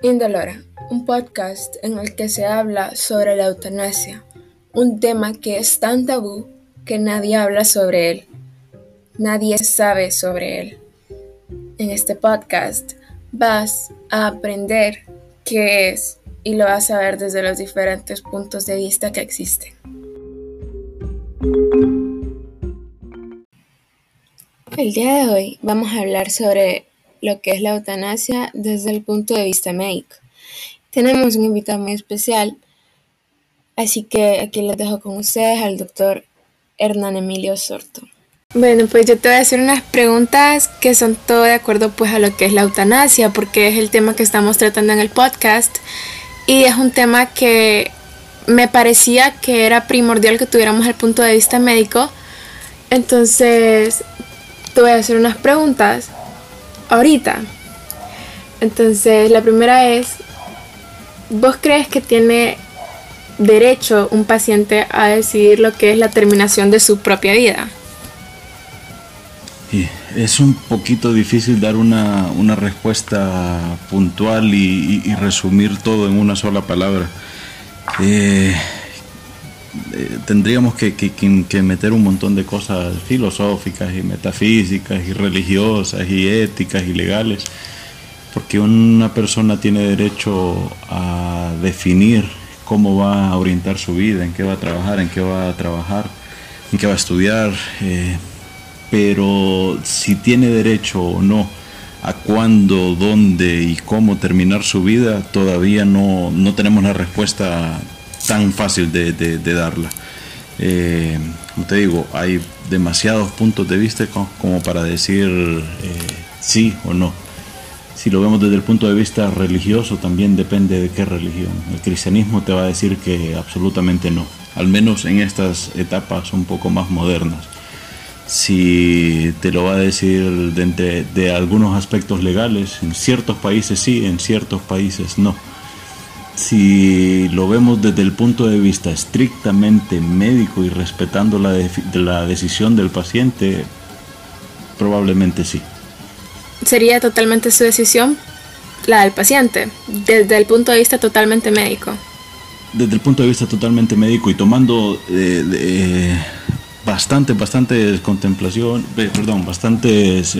Indolora, un podcast en el que se habla sobre la eutanasia, un tema que es tan tabú que nadie habla sobre él, nadie sabe sobre él. En este podcast vas a aprender qué es y lo vas a ver desde los diferentes puntos de vista que existen. El día de hoy vamos a hablar sobre lo que es la eutanasia desde el punto de vista médico. Tenemos un invitado muy especial, así que aquí les dejo con ustedes al doctor Hernán Emilio Sorto. Bueno, pues yo te voy a hacer unas preguntas que son todo de acuerdo pues a lo que es la eutanasia, porque es el tema que estamos tratando en el podcast y es un tema que me parecía que era primordial que tuviéramos el punto de vista médico. Entonces, te voy a hacer unas preguntas ahorita. Entonces, la primera es, ¿vos crees que tiene derecho un paciente a decidir lo que es la terminación de su propia vida? es un poquito difícil dar una, respuesta puntual y, resumir todo en una sola palabra. Eh, eh, tendríamos que, que, meter un montón de cosas filosóficas y metafísicas y religiosas y éticas y legales, porque una persona tiene derecho a definir cómo va a orientar su vida, en qué va a trabajar, en qué va a trabajar, en qué va a estudiar, eh, pero si tiene derecho o no a cuándo, dónde y cómo terminar su vida, todavía no, no tenemos la respuesta tan fácil de, darla. Eh, como te digo, hay demasiados puntos de vista como para decir eh, sí o no. Si lo vemos desde el punto de vista religioso, también depende de qué religión. El cristianismo te va a decir que absolutamente no, al menos en estas etapas un poco más modernas. Si te lo va a decir de, de algunos aspectos legales, en ciertos países sí, en ciertos países no si lo vemos desde el punto de vista estrictamente médico y respetando la, la decisión del paciente, probablemente sí. ¿Sería totalmente su decisión la del paciente, desde el punto de vista totalmente médico? Desde el punto de vista totalmente médico y tomando eh, eh, bastantes contemplación, eh, perdón, bastantes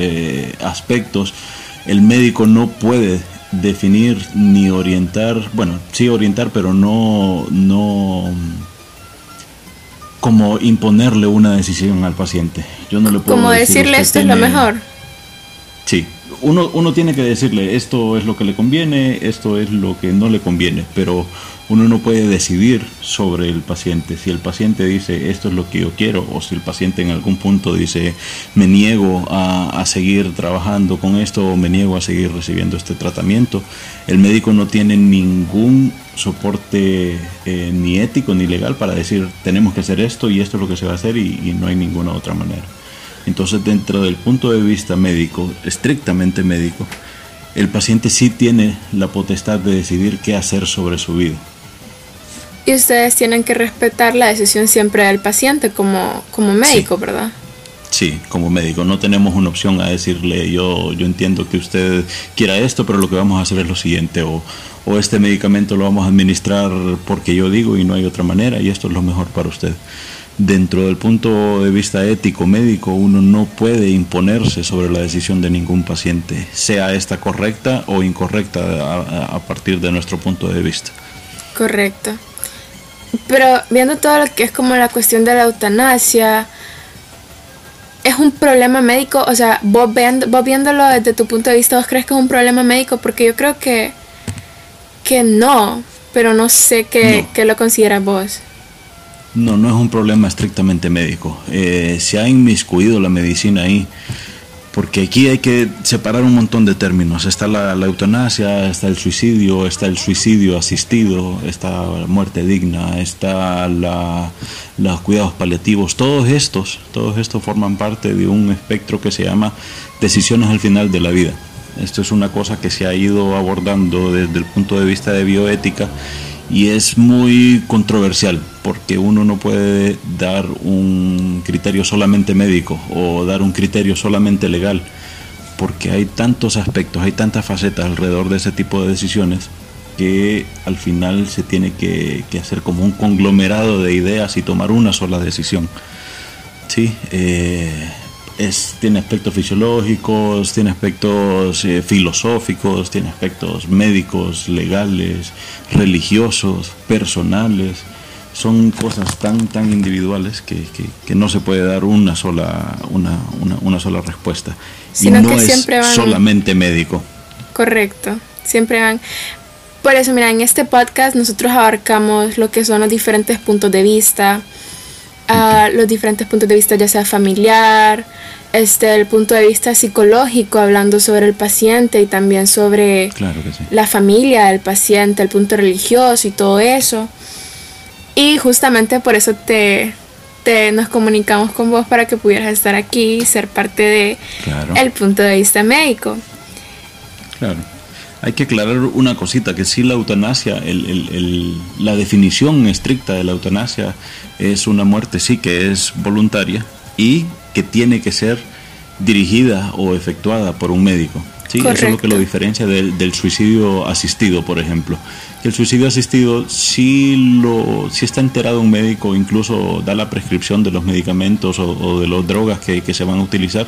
aspectos, el médico no puede definir ni orientar, bueno, sí orientar, pero no, no como imponerle una decisión al paciente. Yo no le puedo como decirle esto es lo mejor. Uno, uno tiene que decirle esto es lo que le conviene, esto es lo que no le conviene, pero uno no puede decidir sobre el paciente. Si el paciente dice esto es lo que yo quiero o si el paciente en algún punto dice me niego a, seguir trabajando con esto o me niego a seguir recibiendo este tratamiento, el médico no tiene ningún soporte eh, ni ético ni legal para decir tenemos que hacer esto y esto es lo que se va a hacer y no hay ninguna otra manera. Entonces dentro del punto de vista médico, estrictamente médico, el paciente sí tiene la potestad de decidir qué hacer sobre su vida. Y ustedes tienen que respetar la decisión siempre del paciente como, como médico, ¿verdad? Sí, como médico. No tenemos una opción a decirle, yo, yo entiendo que usted quiera esto, pero lo que vamos a hacer es lo siguiente, o, o este medicamento lo vamos a administrar porque yo digo y no hay otra manera, y esto es lo mejor para usted. Dentro del punto de vista ético médico, uno no puede imponerse sobre la decisión de ningún paciente, sea esta correcta o incorrecta a, a partir de nuestro punto de vista. Correcto. Pero viendo todo lo que es como la cuestión de la eutanasia, es un problema médico, o sea, vos, viéndolo desde tu punto de vista, ¿vos crees que es un problema médico? Porque yo creo que, que no, pero no sé qué, lo consideras vos. No, no es un problema estrictamente médico. Eh, se ha inmiscuido la medicina ahí porque aquí hay que separar un montón de términos. Está la, eutanasia, está el suicidio, está el suicidio asistido, está la muerte digna, está la, los cuidados paliativos. Todos estos, todos estos forman parte de un espectro que se llama decisiones al final de la vida. Esto es una cosa que se ha ido abordando desde el punto de vista de bioética y es muy controversial porque uno no puede dar un criterio solamente médico o dar un criterio solamente legal porque hay tantos aspectos, hay tantas facetas alrededor de ese tipo de decisiones que al final se tiene que, hacer como un conglomerado de ideas y tomar una sola decisión. Sí, eh, es, tiene aspectos fisiológicos, tiene aspectos eh, filosóficos, tiene aspectos médicos, legales, religiosos, personales. Son cosas tan, tan individuales que, no se puede dar una sola, una, una, sola respuesta. y no es solamente médico. Correcto, siempre van. Por eso, mira, en este podcast nosotros abarcamos lo que son los diferentes puntos de vista, a los diferentes puntos de vista, ya sea familiar, este, el punto de vista psicológico, hablando sobre el paciente y también sobre la familia del paciente, el punto religioso y todo eso. Y justamente por eso te, te nos comunicamos con vos para que pudieras estar aquí y ser parte de el punto de vista médico. Claro. Hay que aclarar una cosita, que si la eutanasia, el, el, la definición estricta de la eutanasia es una muerte, sí, que es voluntaria y que tiene que ser dirigida o efectuada por un médico. Sí, eso es lo que lo diferencia del, suicidio asistido, por ejemplo. El suicidio asistido sí, lo, sí está enterado un médico, incluso da la prescripción de los medicamentos o, de las drogas que, que, se van a utilizar,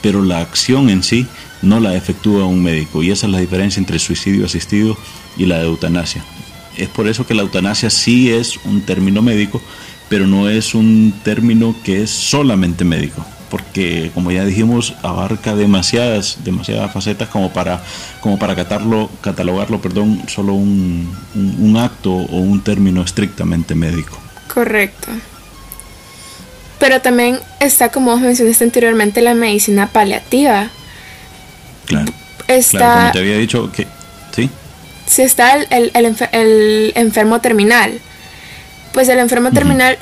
pero la acción en sí no la efectúa un médico. Y esa es la diferencia entre suicidio asistido y la eutanasia. Es por eso que la eutanasia sí es un término médico, pero no es un término que es solamente médico porque como ya dijimos abarca demasiadas demasiadas facetas como para como para catarlo, catalogarlo perdón solo un, un, acto o un término estrictamente médico correcto pero también está como mencionaste anteriormente la medicina paliativa claro está como te había dicho que sí si está el, el, enfermo terminal pues el enfermo terminal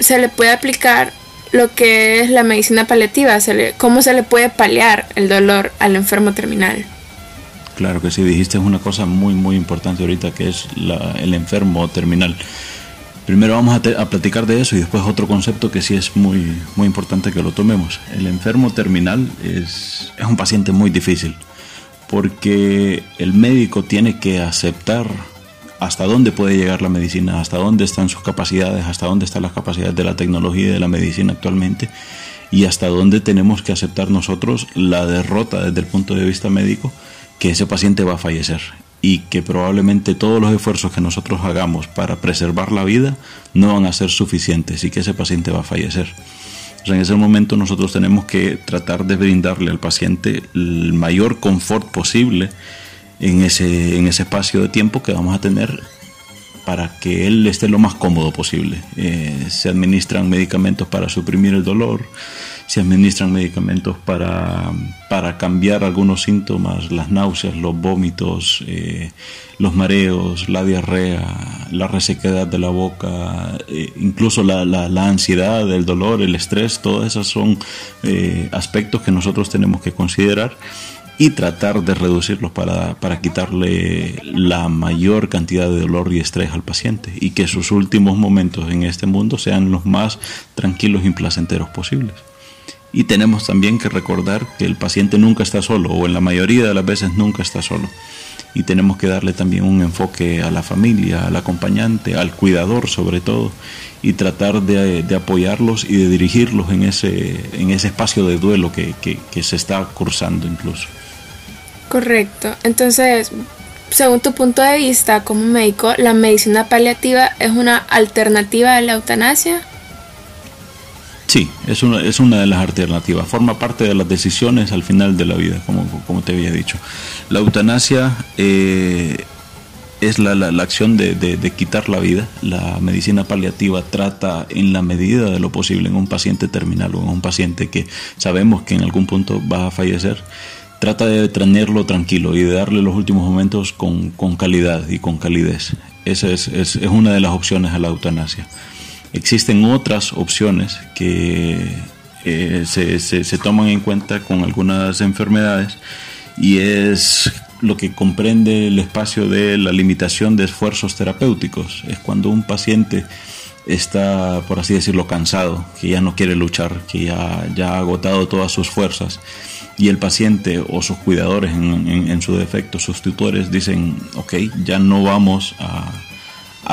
se le puede aplicar lo que es la medicina paliativa, cómo se le puede paliar el dolor al enfermo terminal. Claro que sí, dijiste una cosa muy, muy importante ahorita, que es el enfermo terminal. Primero vamos a, platicar de eso y después otro concepto que sí es muy, muy importante que lo tomemos. El enfermo terminal es, es un paciente muy difícil porque el médico tiene que aceptar hasta dónde puede llegar la medicina, hasta dónde están sus capacidades, hasta dónde están las capacidades de la tecnología y de la medicina actualmente y hasta dónde tenemos que aceptar nosotros la derrota desde el punto de vista médico que ese paciente va a fallecer y que probablemente todos los esfuerzos que nosotros hagamos para preservar la vida no van a ser suficientes y que ese paciente va a fallecer. En ese momento nosotros tenemos que tratar de brindarle al paciente el mayor confort posible en ese, en ese espacio de tiempo que vamos a tener para que él esté lo más cómodo posible. Eh, se administran medicamentos para suprimir el dolor, se administran medicamentos para, para cambiar algunos síntomas, las náuseas, los vómitos, eh, los mareos, la diarrea, la resequedad de la boca, eh, incluso la, la, la, ansiedad, el dolor, el estrés, todos esos son aspectos que nosotros tenemos que considerar y tratar de reducirlos para, para, quitarle la mayor cantidad de dolor y estrés al paciente y que sus últimos momentos en este mundo sean los más tranquilos y placenteros posibles. Y tenemos también que recordar que el paciente nunca está solo o en la mayoría de las veces nunca está solo. Y tenemos que darle también un enfoque a la familia, al acompañante, al cuidador sobre todo, y tratar de, de apoyarlos y de dirigirlos en ese, en ese espacio de duelo que, que, que se está cursando incluso. Correcto. Entonces, según tu punto de vista como médico, ¿la medicina paliativa es una alternativa a la eutanasia? Sí, es una, es una de las alternativas. Forma parte de las decisiones al final de la vida, como, como te había dicho. La eutanasia eh, es la, la, acción de, de, quitar la vida. La medicina paliativa trata en la medida de lo posible en un paciente terminal o en un paciente que sabemos que en algún punto va a fallecer trata de tenerlo tranquilo y de darle los últimos momentos con, calidad y con calidez. Esa es, es, una de las opciones a la eutanasia. Existen otras opciones que eh, se, se, toman en cuenta con algunas enfermedades y es lo que comprende el espacio de la limitación de esfuerzos terapéuticos. Es cuando un paciente está, por así decirlo, cansado, que ya no quiere luchar, que ya, ya ha agotado todas sus fuerzas y el paciente o sus cuidadores en, su defecto, sus tutores dicen, ok, ya no vamos a,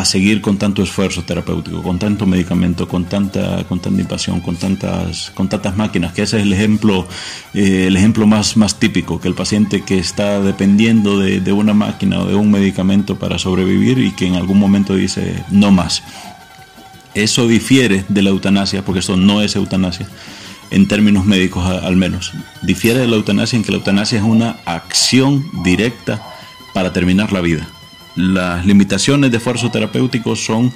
seguir con tanto esfuerzo terapéutico, con tanto medicamento, con tanta, con tanta invasión, con tantas, con tantas máquinas, que ese es el ejemplo, eh, el ejemplo más, más típico, que el paciente que está dependiendo de, de una máquina o de un medicamento para sobrevivir y que en algún momento dice no más. Eso difiere de la eutanasia, porque eso no es eutanasia en términos médicos al menos. Difiere de la eutanasia en que la eutanasia es una acción directa para terminar la vida. Las limitaciones de esfuerzo terapéutico son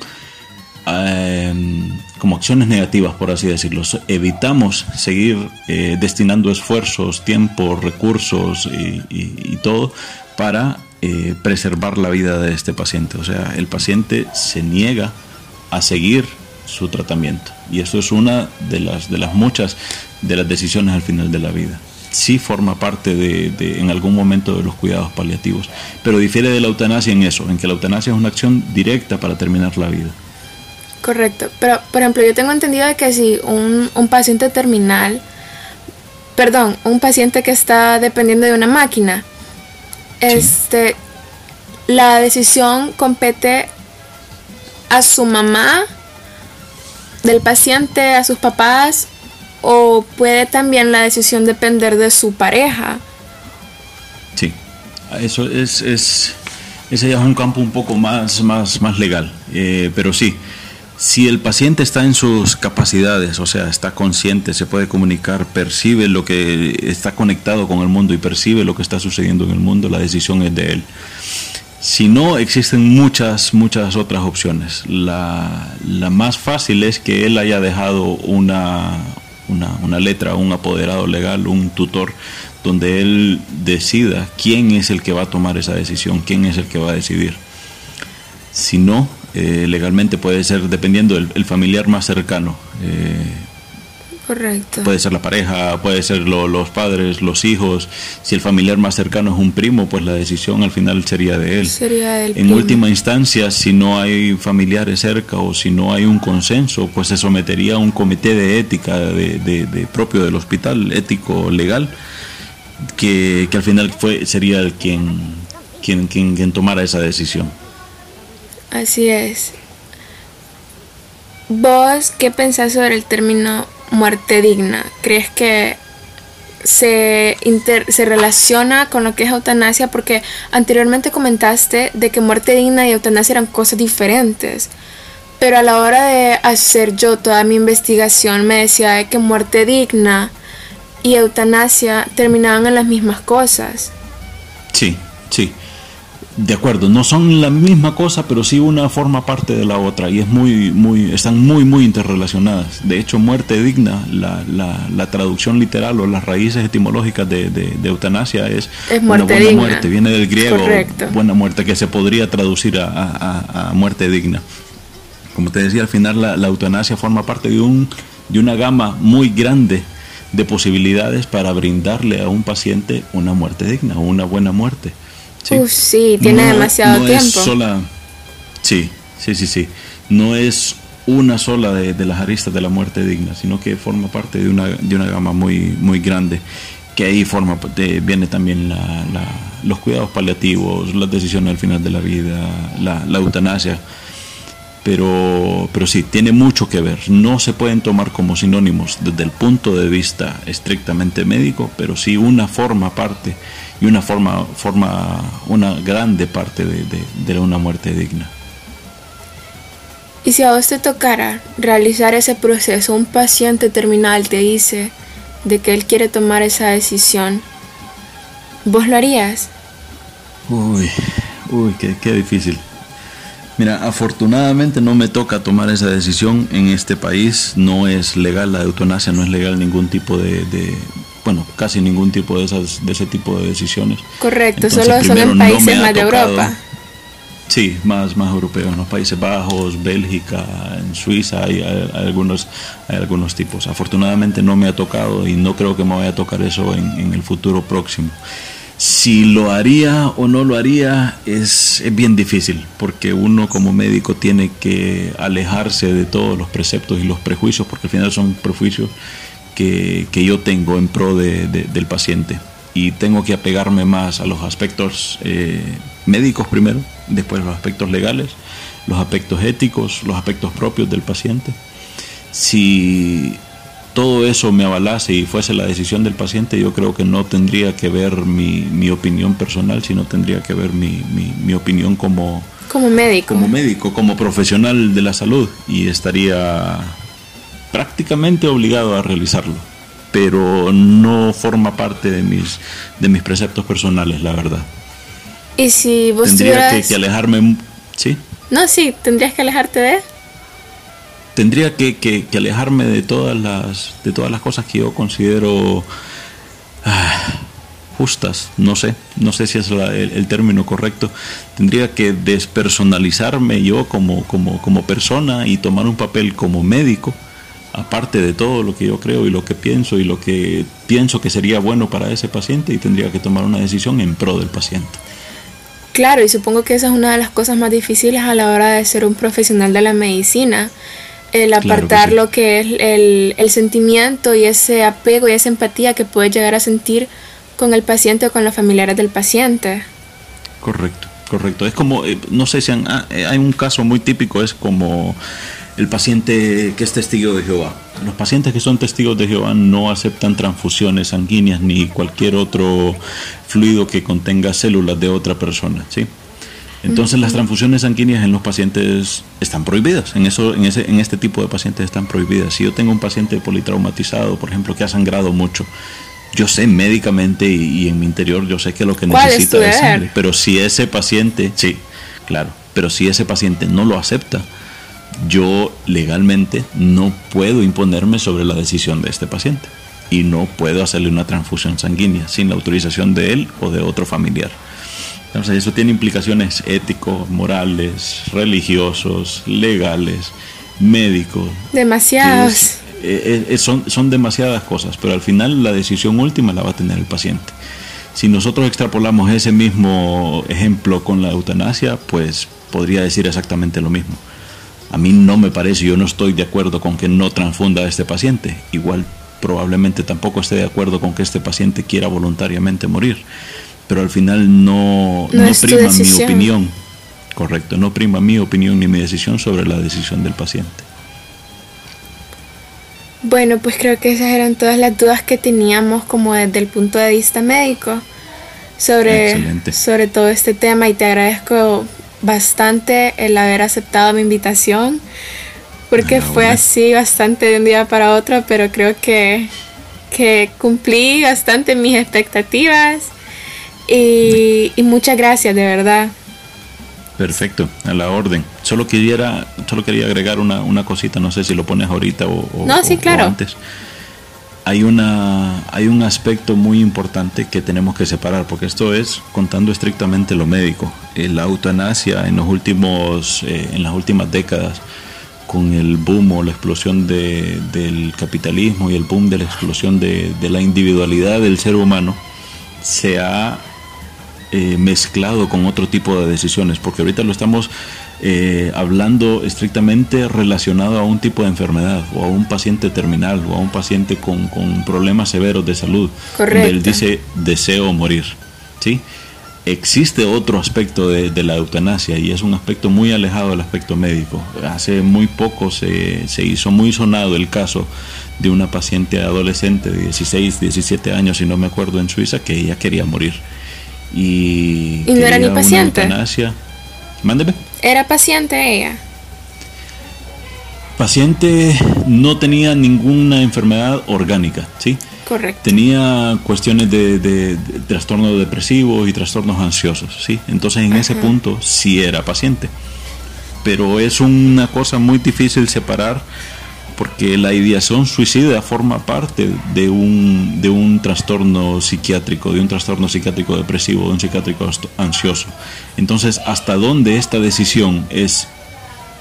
em, como acciones negativas, por así decirlo. Evitamos seguir eh, destinando esfuerzos, tiempo, recursos y, todo para eh, preservar la vida de este paciente. O sea, el paciente se niega a seguir su tratamiento. Y eso es una de las, de las muchas de las decisiones al final de la vida. Sí forma parte de, en algún momento de los cuidados paliativos, pero difiere de la eutanasia en eso, en que la eutanasia es una acción directa para terminar la vida. Correcto, pero por ejemplo yo tengo entendido que si un, un paciente terminal, perdón, un paciente que está dependiendo de una máquina, este, la decisión compete a su mamá del paciente a sus papás o puede también la decisión depender de su pareja. Sí, eso es, es ese ya es un campo un poco más, más, más legal, eh, pero sí, si el paciente está en sus capacidades, o sea, está consciente, se puede comunicar, percibe lo que está conectado con el mundo y percibe lo que está sucediendo en el mundo, la decisión es de él. Si no, existen muchas, muchas otras opciones. La, más fácil es que él haya dejado una, una, letra, un apoderado legal, un tutor, donde él decida quién es el que va a tomar esa decisión, quién es el que va a decidir. Si no, eh, legalmente puede ser dependiendo del familiar más cercano. Eh, Correcto. Puede ser la pareja, puede ser los padres, los hijos. Si el familiar más cercano es un primo, pues la decisión al final sería de él. Sería en última instancia, si no hay familiares cerca o si no hay un consenso, pues se sometería a un comité de ética de, propio del hospital, ético legal, que, al final fue, sería el quien, quien, quien, quien tomara esa decisión. Así es. ¿Vos qué pensás sobre el término muerte digna? ¿Crees que se, se relaciona con lo que es eutanasia? Porque anteriormente comentaste de que muerte digna y eutanasia eran cosas diferentes. Pero a la hora de hacer yo toda mi investigación me decía que muerte digna y eutanasia terminaban en las mismas cosas. Sí, sí. De acuerdo, no son la misma cosa, pero sí una forma parte de la otra y es muy, muy, están muy, muy interrelacionadas. De hecho, muerte digna, la, la, traducción literal o las raíces etimológicas de, de, eutanasia es, una buena muerte, viene del griego buena muerte, que se podría traducir a, a, muerte digna. Como te decía, al final la, la eutanasia forma parte de, un, de una gama muy grande de posibilidades para brindarle a un paciente una muerte digna, una buena muerte. Sí, sí tiene demasiado no tiempo. Es sola, sí, sí, sí, sí. No es una sola de, las aristas de la muerte digna, sino que forma parte de una, de una gama muy, muy grande, que ahí forma, viene también los cuidados paliativos, las decisiones al final de la vida, la, la eutanasia. Pero, pero sí, tiene mucho que ver. No se pueden tomar como sinónimos desde el punto de vista estrictamente médico, pero sí una forma parte y una forma, forma una grande parte de, una muerte digna. Y si a vos te tocara realizar ese proceso, un paciente terminal te dice de que él quiere tomar esa decisión, ¿vos lo harías? Uy, uy, qué, qué difícil. Mira, afortunadamente no me toca tomar esa decisión en este país. No es legal la eutanasia, no es legal ningún tipo de, bueno, casi ningún tipo de, esas, de ese tipo de decisiones. Correcto, solo son en países más de Europa. Sí, más, más europeos, en los Países Bajos, Bélgica, en Suiza hay, algunos, hay algunos tipos. Afortunadamente no me ha tocado y no creo que me vaya a tocar eso en, en el futuro próximo. Si lo haría o no lo haría es, es, bien difícil, porque uno como médico tiene que alejarse de todos los preceptos y los prejuicios, porque al final son prejuicios que, yo tengo en pro del paciente. Y tengo que apegarme más a los aspectos eh, médicos primero, después los aspectos legales, los aspectos éticos, los aspectos propios del paciente. Si todo eso me avalase y fuese la decisión del paciente, yo creo que no tendría que ver mi, opinión personal, sino tendría que ver mi, mi opinión como, como médico. Como médico, como profesional de la salud y estaría prácticamente obligado a realizarlo, pero no forma parte de mis, de mis preceptos personales, la verdad. ¿Y si vos Tendría que, alejarme, ¿sí? No, sí, tendrías que alejarte de... Tendría que, que, alejarme de todas las de todas las cosas que yo considero ah, justas, no sé, no sé si es el, término correcto, tendría que despersonalizarme yo como, como, como persona y tomar un papel como médico aparte de todo lo que yo creo y lo que pienso y lo que pienso que sería bueno para ese paciente y tendría que tomar una decisión en pro del paciente. Claro, y supongo que esa es una de las cosas más difíciles a la hora de ser un profesional de la medicina, el apartar lo que es el, el, sentimiento y ese apego y esa empatía que puedes llegar a sentir con el paciente o con los familiares del paciente. Correcto, correcto. Es como, eh, no sé si ah, eh, hay un caso muy típico, es como el paciente que es testigo de Jehová. Los pacientes que son testigos de Jehová no aceptan transfusiones sanguíneas ni cualquier otro fluido que contenga células de otra persona, ¿sí? Entonces las transfusiones sanguíneas en los pacientes están prohibidas, en, eso, en, ese, en este tipo de pacientes están prohibidas. Si yo tengo un paciente politraumatizado, por ejemplo, que ha sangrado mucho, yo sé médicamente y, en mi interior yo sé que lo que necesita es sangre, pero si ese paciente, sí, claro, pero si ese paciente no lo acepta, yo legalmente no puedo imponerme sobre la decisión de este paciente y no puedo hacerle una transfusión sanguínea sin la autorización de él o de otro familiar. Entonces eso tiene implicaciones éticos, morales, religiosos, legales, médicos. Demasiadas. Eh, eh, son, son demasiadas cosas, pero al final la decisión última la va a tener el paciente. Si nosotros extrapolamos ese mismo ejemplo con la eutanasia, pues podría decir exactamente lo mismo. A mí no me parece, yo no estoy de acuerdo con que no transfunda a este paciente. Igual probablemente tampoco esté de acuerdo con que este paciente quiera voluntariamente morir. Pero al final no, no, prima mi opinión. Correcto, no prima mi opinión ni mi decisión sobre la decisión del paciente. Bueno, pues creo que esas eran todas las dudas que teníamos como desde el punto de vista médico sobre, sobre todo este tema y te agradezco bastante el haber aceptado mi invitación, porque fue así bastante de un día para otro, pero creo que, que cumplí bastante mis expectativas y, muchas gracias, de verdad. Perfecto, a la orden. Solo quería, solo quería agregar una, una cosita, no sé si lo pones ahorita o, no, sí, claro. antes hay, una, hay un aspecto muy importante que tenemos que separar, porque esto es contando estrictamente lo médico. Eh, la eutanasia en, los últimos, eh, en las últimas décadas, con el boom o la explosión del capitalismo y el boom de la explosión de, la individualidad del ser humano, se ha eh, mezclado con otro tipo de decisiones, porque ahorita lo estamos eh, hablando estrictamente relacionado a un tipo de enfermedad o a un paciente terminal o a un paciente con, problemas severos de salud. Correcto. él dice deseo morir. ¿sí? Existe otro aspecto de, la eutanasia y es un aspecto muy alejado del aspecto médico. Hace muy poco se, se hizo muy sonado el caso de una paciente adolescente de 16, 17 años, si no me acuerdo, en Suiza, que ella quería morir. Y, ¿Y no era ni paciente. Eutanasia. Mándeme. ¿Era paciente ella? Paciente no tenía ninguna enfermedad orgánica, ¿sí? Correcto. Tenía cuestiones de, trastornos depresivos y trastornos ansiosos, ¿sí? Entonces en ese punto sí era paciente. Pero es una cosa muy difícil separar porque la ideación suicida forma parte de un, de un trastorno psiquiátrico, de un trastorno psiquiátrico depresivo, de un psiquiátrico ansioso. Entonces, ¿hasta dónde esta decisión es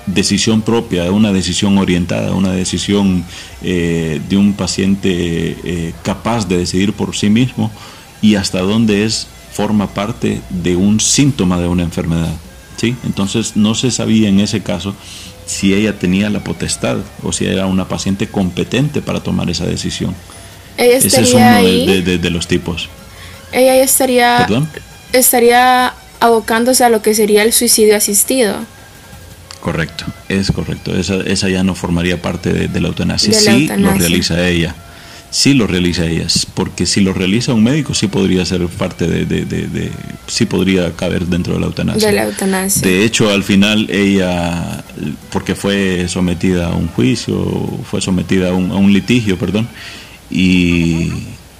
decisión propia, una decisión orientada, una decisión eh, de un paciente eh, capaz de decidir por sí mismo y hasta dónde es forma parte de un síntoma de una enfermedad? ¿sí? Entonces no se sabía en ese caso si ella tenía la potestad o si era una paciente competente para tomar esa decisión. Ella Ese es uno ahí. de, de- de los tipos. Ella ya estaría, ¿Perdón? estaría abocándose a lo que sería el suicidio asistido. Correcto, es correcto. Esa, esa ya no formaría parte de, de la eutanasia. Sí eutanasia. lo realiza ella. Sí lo realiza ella. Porque si lo realiza un médico, sí podría ser parte de, de- de- de- sí podría caber dentro de la eutanasia. De la eutanasia. De hecho, al final ella, porque fue sometida a un juicio, fue sometida a un, a un litigio, perdón, y,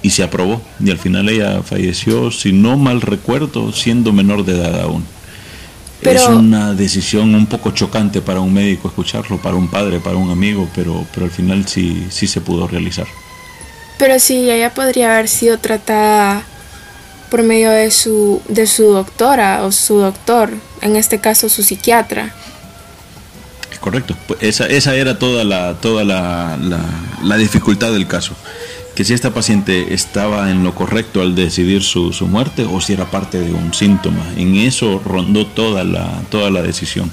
y se aprobó. Y al final ella falleció, si no mal recuerdo, siendo menor de edad aún. es Pero- una decisión un poco chocante para un médico escucharlo, para un padre, para un amigo, pero, pero al final sí, sí se pudo realizar. Pero sí, ella podría haber sido tratada por medio de su, de su doctora o su doctor, en este caso su psiquiatra. Es correcto. Pues esa, esa era toda la, toda la, la, dificultad del caso. Que si esta paciente estaba en lo correcto al decidir su, su muerte o si era parte de un síntoma. En eso rondó toda la, toda la decisión.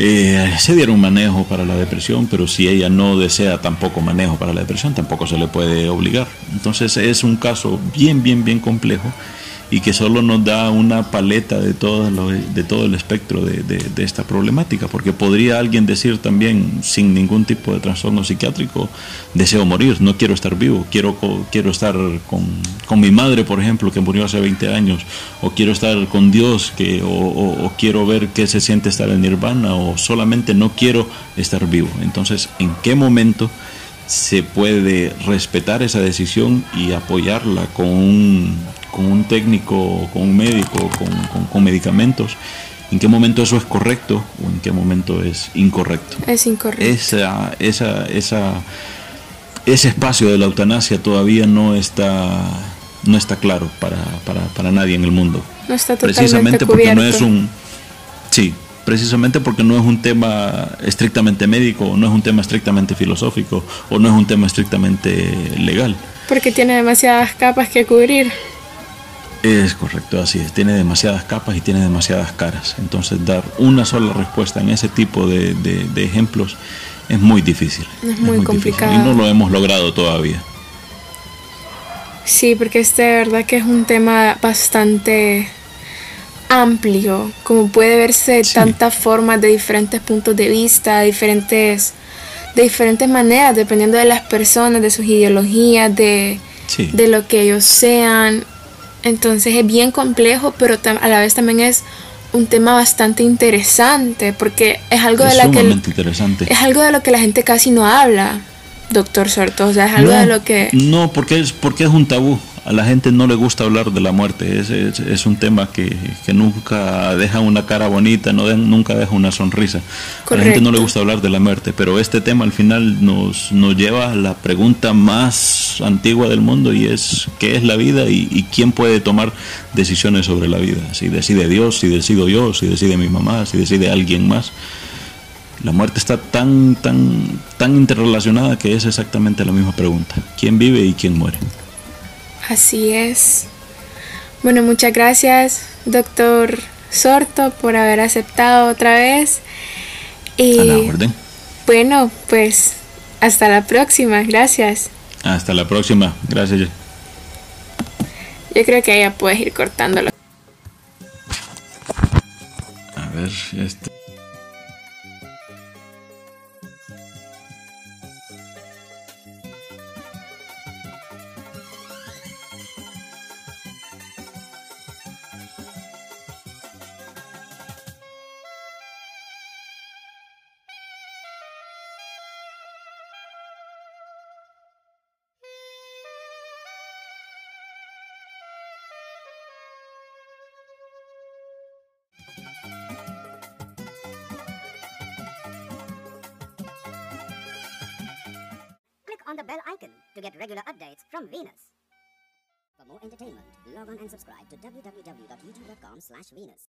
Eh, se dieron manejo para la depresión, pero si ella no desea tampoco manejo para la depresión, tampoco se le puede obligar. Entonces es un caso bien, bien, bien complejo y que solo nos da una paleta de todo, lo- de todo el espectro de, de- esta problemática, porque podría alguien decir también sin ningún tipo de trastorno psiquiátrico, deseo morir, no quiero estar vivo, quiero, quiero estar con, con mi madre, por ejemplo, que murió hace 20 años, o quiero estar con Dios, que, o, o- o quiero ver qué se siente estar en nirvana, o solamente no quiero estar vivo. Entonces, ¿en qué momento? se puede respetar esa decisión y apoyarla con un, con un técnico, con un médico, con, con- con medicamentos. ¿En qué momento eso es correcto o en qué momento es incorrecto? Es incorrecto. Esa, esa, esa, ese espacio de la eutanasia todavía no está, no está claro para, para, para nadie en el mundo. no está totalmente Precisamente porque no es un... Sí, precisamente porque no es un tema estrictamente médico, no es un tema estrictamente filosófico o no es un tema estrictamente legal. Porque tiene demasiadas capas que cubrir. Es correcto, así es. Tiene demasiadas capas y tiene demasiadas caras. Entonces dar una sola respuesta en ese tipo de, de- de ejemplos es muy difícil. Es muy difícil. complicado. Y no lo hemos logrado todavía. Sí, porque este de verdad que es un tema bastante amplio, como puede verse de Sí. tantas formas, de diferentes puntos de vista, de diferentes, de diferentes maneras, dependiendo de las personas, de sus ideologías, de, Sí. de lo que ellos sean. Entonces es bien complejo, pero a la vez también es un tema bastante interesante, porque es algo es de la que interesante. es algo de lo que la gente casi no habla, doctor Sorto, o sea, es algo no, de lo que No, porque es, porque es un tabú. A la gente no le gusta hablar de la muerte. Es, es, es un tema que, que nunca deja una cara bonita, no de- nunca deja una sonrisa. A la gente no le gusta hablar de la muerte, pero este tema al final nos, nos lleva a la pregunta más antigua del mundo y es ¿qué es la vida y, y quién puede tomar decisiones sobre la vida? Si decide Dios, si decido yo, si decide mi mamá, si decide alguien más. La muerte está tan, tan, tan interrelacionada que es exactamente la misma pregunta. ¿Quién vive y quién muere? Así es. Bueno, muchas gracias, doctor Sorto, por haber aceptado otra vez. Y A la orden. bueno, pues hasta la próxima. Gracias. Hasta la próxima. Gracias. Yo creo que ya puedes ir cortándolo. A ver, este. Venus. For more entertainment, log on and subscribe to www.youtube.com slash Venus.